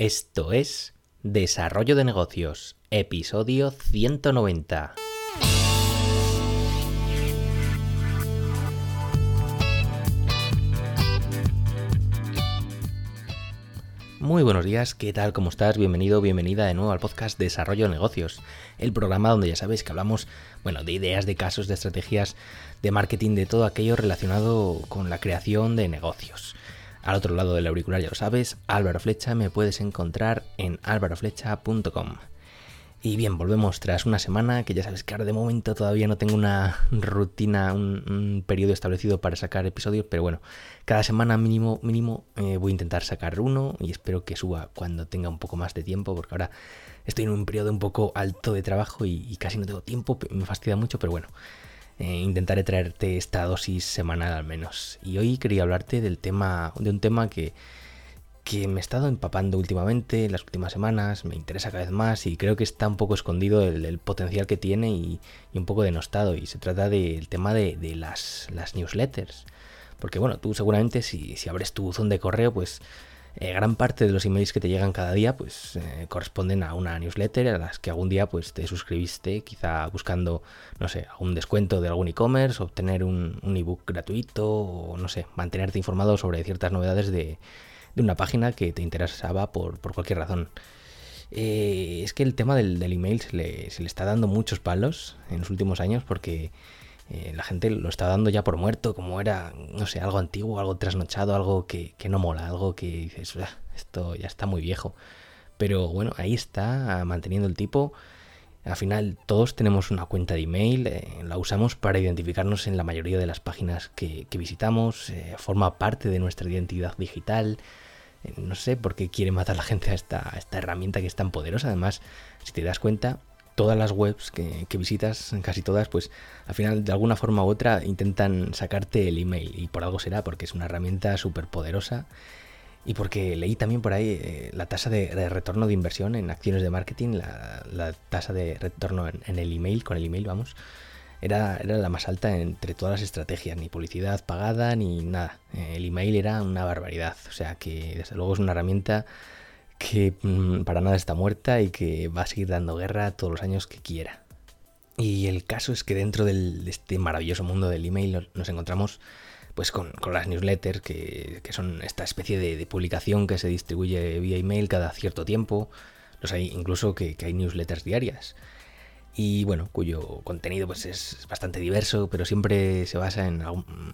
Esto es Desarrollo de Negocios, episodio 190. Muy buenos días, ¿qué tal? ¿Cómo estás? Bienvenido, bienvenida de nuevo al podcast Desarrollo de Negocios, el programa donde ya sabéis que hablamos, bueno, de ideas, de casos, de estrategias, de marketing, de todo aquello relacionado con la creación de negocios. Al otro lado del auricular ya lo sabes, Álvaro Flecha, me puedes encontrar en álvaroflecha.com. Y bien, volvemos tras una semana, que ya sabes que ahora de momento todavía no tengo una rutina, un, periodo establecido para sacar episodios, pero bueno, cada semana mínimo, mínimo eh, voy a intentar sacar uno y espero que suba cuando tenga un poco más de tiempo, porque ahora estoy en un periodo un poco alto de trabajo y casi no tengo tiempo, me fastidia mucho, pero bueno, eh, intentaré traerte esta dosis semanal al menos. Y hoy quería hablarte del tema, de un tema que, que me he estado empapando últimamente, en las últimas semanas, me interesa cada vez más y creo que está un poco escondido el, potencial que tiene y, un poco denostado. Y se trata del tema de, las, las, newsletters. Porque bueno, tú seguramente si, si abres tu buzón de correo, pues eh, gran parte de los emails que te llegan cada día pues eh, corresponden a una newsletter a las que algún día pues te suscribiste quizá buscando no sé algún descuento de algún e-commerce obtener un, un ebook gratuito o no sé mantenerte informado sobre ciertas novedades de, una página que te interesaba por, cualquier razón. Eh, es que el tema del, email se le, se le está dando muchos palos en los últimos años porque eh, la gente lo está dando ya por muerto, como era, no sé, algo antiguo, algo trasnochado, algo que, no mola, algo que dices, esto ya está muy viejo. Pero bueno, ahí está, manteniendo el tipo. Al final todos tenemos una cuenta de email, eh, la usamos para identificarnos en la mayoría de las páginas que, visitamos, eh, forma parte de nuestra identidad digital. no sé por qué quiere matar la gente a esta, a esta herramienta que es tan poderosa. Además, si te das cuenta, todas las webs que, visitas, casi todas, pues al final de alguna forma u otra intentan sacarte el email. Y por algo será, porque es una herramienta súper poderosa y porque leí también por ahí eh, la tasa de, retorno de inversión en acciones de marketing, la, tasa de retorno en, el email, con el email vamos, era, era la más alta entre todas las estrategias, ni publicidad pagada ni nada. El email era una barbaridad, o sea que desde luego es una herramienta que mm, para nada está muerta y que va a seguir dando guerra todos los años que quiera. Y el caso es que dentro de este maravilloso mundo del email nos encontramos pues con, las newsletters, que, son esta especie de, publicación que se distribuye vía email cada cierto tiempo. Los hay incluso que, hay newsletters diarias. Y bueno, cuyo contenido pues es bastante diverso, pero siempre se basa en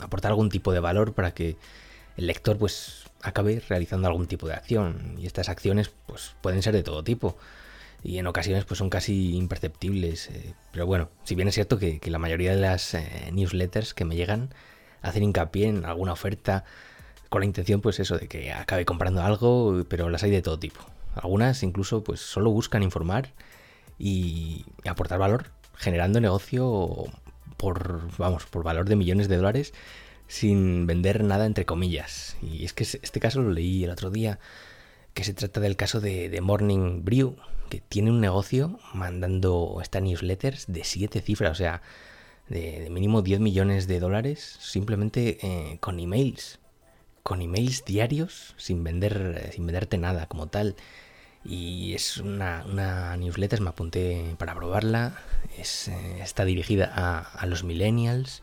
aportar algún tipo de valor para que el lector pues acabe realizando algún tipo de acción. Y estas acciones pues pueden ser de todo tipo. Y en ocasiones pues son casi imperceptibles. Eh, pero bueno, si bien es cierto que, la mayoría de las eh, newsletters que me llegan hacen hincapié en alguna oferta con la intención pues eso de que acabe comprando algo, pero las hay de todo tipo. Algunas incluso pues solo buscan informar y aportar valor, generando negocio por vamos, por valor de millones de dólares sin vender nada entre comillas. Y es que este caso lo leí el otro día, que se trata del caso de, Morning Brew, que tiene un negocio mandando estas newsletters de siete cifras, o sea, de, mínimo 10 millones de dólares simplemente eh, con emails. Con emails diarios sin vender, sin venderte nada como tal. Y es una, una newsletter, me apunté para probarla. Eh, está dirigida a, a los millennials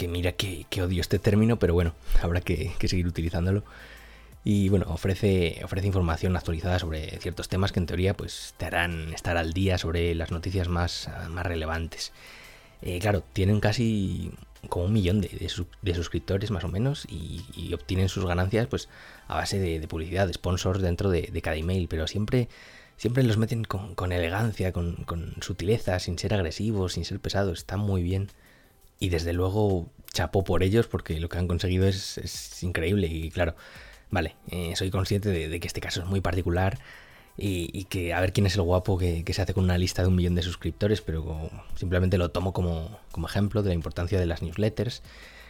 que mira que, odio este término, pero bueno, habrá que, seguir utilizándolo. Y bueno, ofrece, ofrece información actualizada sobre ciertos temas que en teoría pues te harán estar al día sobre las noticias más, más relevantes. Eh, claro, tienen casi como un millón de, suscriptores más o menos y, obtienen sus ganancias pues a base de, publicidad, de sponsors dentro de, cada email, pero siempre, siempre los meten con, elegancia, con, con, sutileza, sin ser agresivos, sin ser pesados, está muy bien y desde luego chapo por ellos porque lo que han conseguido es, increíble y claro, vale, eh, soy consciente de, que este caso es muy particular y, que a ver quién es el guapo que, se hace con una lista de un millón de suscriptores, pero simplemente lo tomo como, ejemplo de la importancia de las newsletters,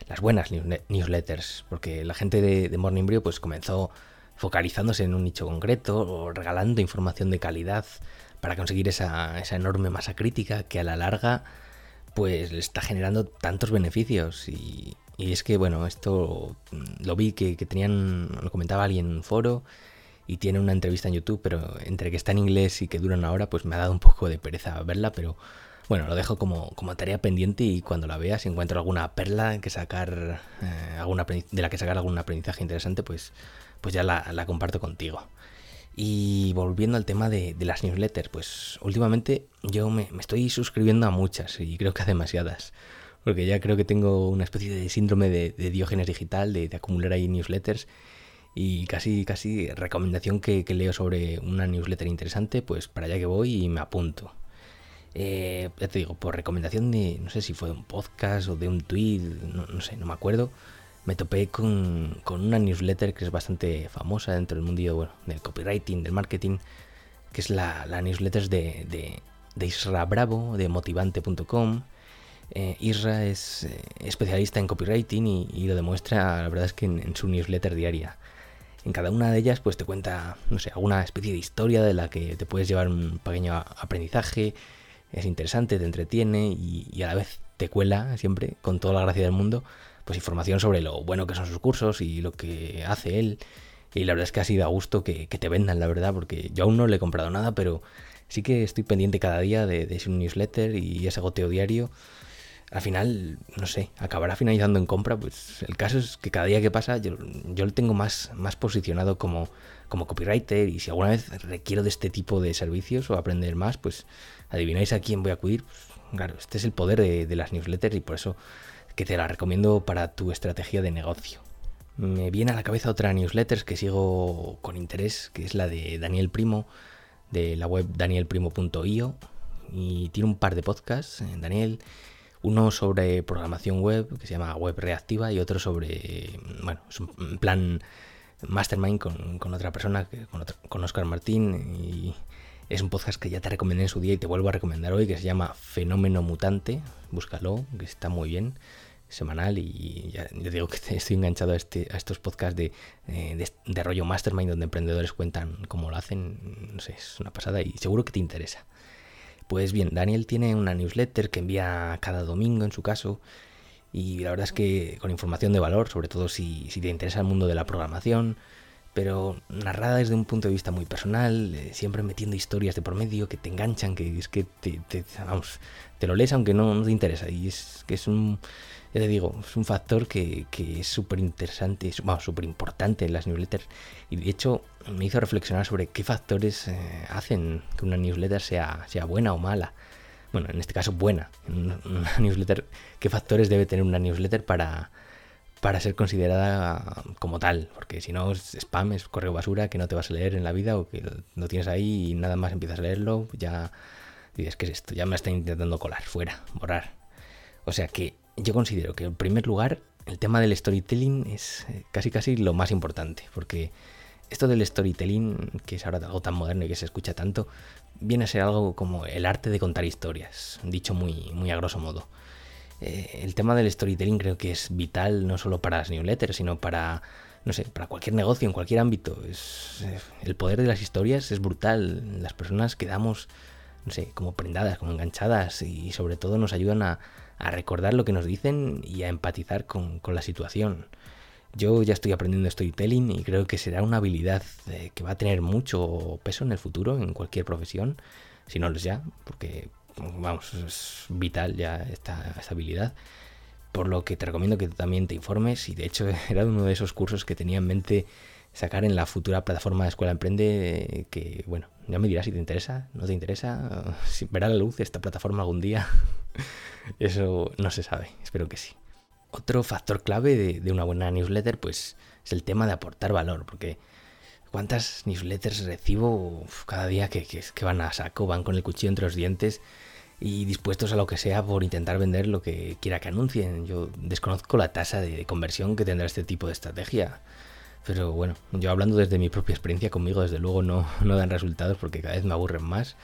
las buenas newsletters, porque la gente de, Morning Brew pues comenzó focalizándose en un nicho concreto o regalando información de calidad para conseguir esa, esa enorme masa crítica que a la larga pues le está generando tantos beneficios y, es que bueno, esto mm, lo vi que, tenían, lo comentaba alguien en un foro y tiene una entrevista en YouTube, pero entre que está en inglés y que dura una hora, pues me ha dado un poco de pereza verla, pero bueno, lo dejo como, como tarea pendiente y cuando la vea, si encuentro alguna perla que sacar, eh, alguna, de la que sacar algún aprendizaje interesante, pues, pues ya la, comparto contigo. Y volviendo al tema de, las newsletters, pues últimamente yo me, estoy suscribiendo a muchas y creo que a demasiadas. Porque ya creo que tengo una especie de síndrome de, diógenes digital, de, acumular ahí newsletters. Y casi, casi recomendación que, leo sobre una newsletter interesante, pues para allá que voy y me apunto. Eh, ya te digo, por recomendación de, no sé si fue de un podcast o de un tweet, no, sé, no me acuerdo, me topé con, una newsletter que es bastante famosa dentro del mundo bueno, del copywriting, del marketing, que es la, newsletter de, de, Isra Bravo, de motivante.com. Eh, Isra es eh, especialista en copywriting y, lo demuestra, la verdad es que en, su newsletter diaria. En cada una de ellas pues te cuenta, no sé, alguna especie de historia de la que te puedes llevar un pequeño aprendizaje, es interesante, te entretiene y, a la vez te cuela siempre, con toda la gracia del mundo, pues información sobre lo bueno que son sus cursos y lo que hace él. Y la verdad es que ha sido a gusto que, te vendan, la verdad, porque yo aún no le he comprado nada, pero sí que estoy pendiente cada día de, su newsletter y ese goteo diario. Al final, no sé, acabará finalizando en compra. Pues el caso es que cada día que pasa yo, yo lo tengo más, más posicionado como, como copywriter y si alguna vez requiero de este tipo de servicios o aprender más, pues adivináis a quién voy a acudir. Pues, claro, este es el poder de, las newsletters y por eso que te la recomiendo para tu estrategia de negocio. Me viene a la cabeza otra newsletter que sigo con interés, que es la de Daniel Primo, de la web danielprimo.io. Y tiene un par de podcasts, eh, Daniel. Uno sobre programación web, que se llama Web Reactiva, y otro sobre, bueno, es un plan mastermind con, otra persona, con, con Oscar Martín. Y es un podcast que ya te recomendé en su día y te vuelvo a recomendar hoy, que se llama Fenómeno Mutante. Búscalo, que está muy bien, semanal. Y ya, digo que estoy enganchado a, este, a estos podcasts de, eh, de, rollo mastermind donde emprendedores cuentan cómo lo hacen. No sé, es una pasada y seguro que te interesa. Pues bien, Daniel tiene una newsletter que envía cada domingo en su caso. Y la verdad es que con información de valor, sobre todo si, si te interesa el mundo de la programación, pero narrada desde un punto de vista muy personal, eh, siempre metiendo historias de por medio que te enganchan, que es que te, vamos, te lo lees aunque no, te interesa. Y es que es un, ya te digo, es un factor que, que es súper interesante, súper importante en las newsletters. Y de hecho me hizo reflexionar sobre qué factores eh, hacen que una newsletter sea, sea buena o mala. Bueno, en este caso buena. una newsletter, ¿qué factores debe tener una newsletter para para ser considerada como tal, porque si no es spam, es correo basura que no te vas a leer en la vida o que lo tienes ahí y nada más empiezas a leerlo, ya dices, ¿qué es esto? Ya me está intentando colar, fuera, borrar. O sea que yo considero que en primer lugar el tema del storytelling es eh, casi casi lo más importante, porque esto del storytelling, que es ahora algo tan moderno y que se escucha tanto, viene a ser algo como el arte de contar historias, dicho muy, muy a grosso modo. Eh, el tema del storytelling creo que es vital no solo para las newsletters, sino para, no sé, para cualquier negocio, en cualquier ámbito. Es, el poder de las historias es brutal. Las personas quedamos, no sé, como prendadas, como enganchadas y sobre todo nos ayudan a, recordar lo que nos dicen y a empatizar con, la situación. Yo ya estoy aprendiendo storytelling y creo que será una habilidad eh, que va a tener mucho peso en el futuro en cualquier profesión, si no lo es ya, porque vamos, es vital ya esta, habilidad. Por lo que te recomiendo que también te informes y de hecho era uno de esos cursos que tenía en mente sacar en la futura plataforma de Escuela Emprende que, bueno, ya me dirás si te interesa, no te interesa, si verá la luz esta plataforma algún día. Eso no se sabe, espero que sí. Otro factor clave de, una buena newsletter pues es el tema de aportar valor, porque cuántas newsletters recibo cada día que, que, van a saco, van con el cuchillo entre los dientes y dispuestos a lo que sea por intentar vender lo que quiera que anuncien. Yo desconozco la tasa de conversión que tendrá este tipo de estrategia. Pero bueno, yo hablando desde mi propia experiencia conmigo, desde luego no, no dan resultados porque cada vez me aburren más.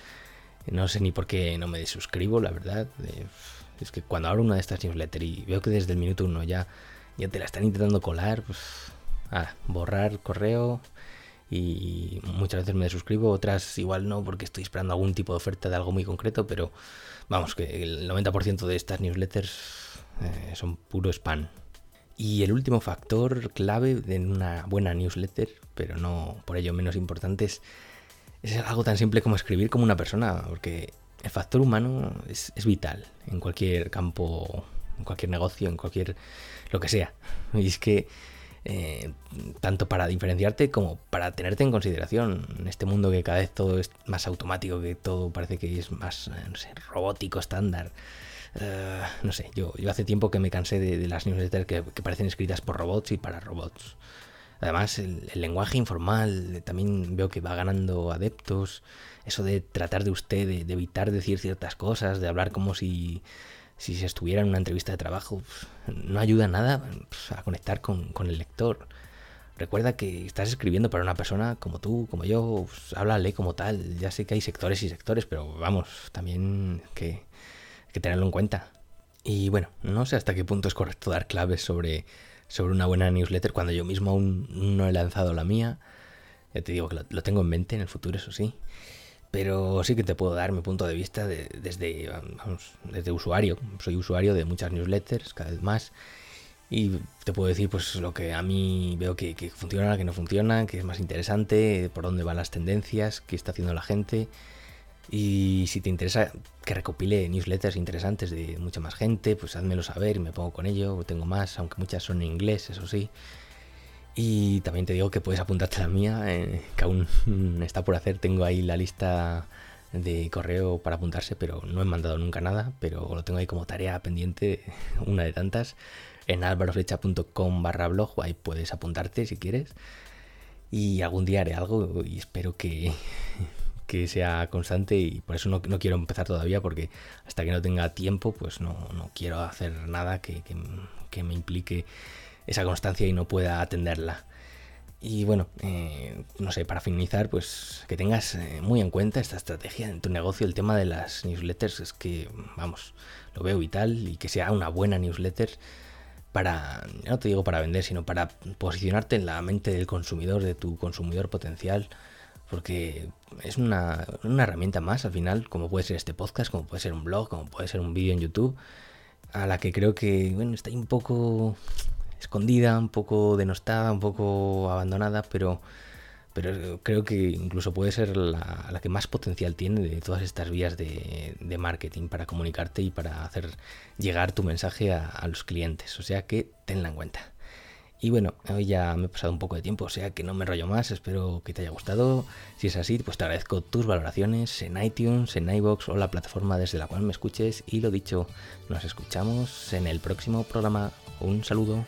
No sé ni por qué no me desuscribo, la verdad. Eh, es que cuando abro una de estas newsletters y veo que desde el minuto uno ya, ya te la están intentando colar, pues... Ah, borrar correo, y muchas veces me suscribo, otras igual no porque estoy esperando algún tipo de oferta de algo muy concreto, pero vamos, que el 90% de estas newsletters eh, son puro spam. Y el último factor clave de una buena newsletter, pero no por ello menos importante, es, algo tan simple como escribir como una persona, porque el factor humano es, es vital en cualquier campo, en cualquier negocio, en cualquier lo que sea. Y es que eh, tanto para diferenciarte como para tenerte en consideración en este mundo que cada vez todo es más automático, que todo parece que es más, eh, robótico, estándar. Eh, no sé, yo, yo hace tiempo que me cansé de, las newsletters que, parecen escritas por robots y para robots. Además, el, lenguaje informal también veo que va ganando adeptos. Eso de tratar de usted, de evitar decir ciertas cosas, de hablar como si si se estuviera en una entrevista de trabajo, no ayuda nada a conectar con, el lector. Recuerda que estás escribiendo para una persona como tú, como yo, háblale como tal. Ya sé que hay sectores y sectores, pero vamos, también que, que tenerlo en cuenta. Y bueno, no sé hasta qué punto es correcto dar claves sobre, sobre una buena newsletter cuando yo mismo aún no he lanzado la mía. Ya te digo que lo tengo en mente en el futuro, eso sí pero sí que te puedo dar mi punto de vista desde, desde usuario. Soy usuario de muchas newsletters, cada vez más, y te puedo decir pues lo que a mí veo que, que funciona, que no funciona, que es más interesante, por dónde van las tendencias, qué está haciendo la gente. Y si te interesa que recopile newsletters interesantes de mucha más gente, pues házmelo saber y me pongo con ello. Tengo más, aunque muchas son en inglés, eso sí. Y también te digo que puedes apuntarte a la mía, eh, que aún está por hacer. Tengo ahí la lista de correo para apuntarse, pero no he mandado nunca nada, pero lo tengo ahí como tarea pendiente, una de tantas, en alvaroflecha.com barra blog, ahí puedes apuntarte si quieres. Y algún día haré algo y espero que, que sea constante y por eso no, quiero empezar todavía porque hasta que no tenga tiempo pues no, quiero hacer nada que, que me implique esa constancia y no pueda atenderla. Y bueno, eh, no sé, para finalizar, pues que tengas eh, muy en cuenta esta estrategia en tu negocio. El tema de las newsletters es que, vamos, lo veo vital y que sea una buena newsletter para, no te digo para vender, sino para posicionarte en la mente del consumidor, de tu consumidor potencial. Porque es una, una herramienta más al final, como puede ser este podcast, como puede ser un blog, como puede ser un vídeo en YouTube, a la que creo que, bueno, está un poco escondida, un poco denostada, un poco abandonada, pero, pero creo que incluso puede ser la, que más potencial tiene de todas estas vías de, marketing para comunicarte y para hacer llegar tu mensaje a, los clientes. O sea que tenla en cuenta. Y bueno, hoy ya me he pasado un poco de tiempo, o sea que no me rollo más, espero que te haya gustado. Si es así, pues te agradezco tus valoraciones en iTunes, en iBox o la plataforma desde la cual me escuches. Y lo dicho, nos escuchamos en el próximo programa. Un saludo.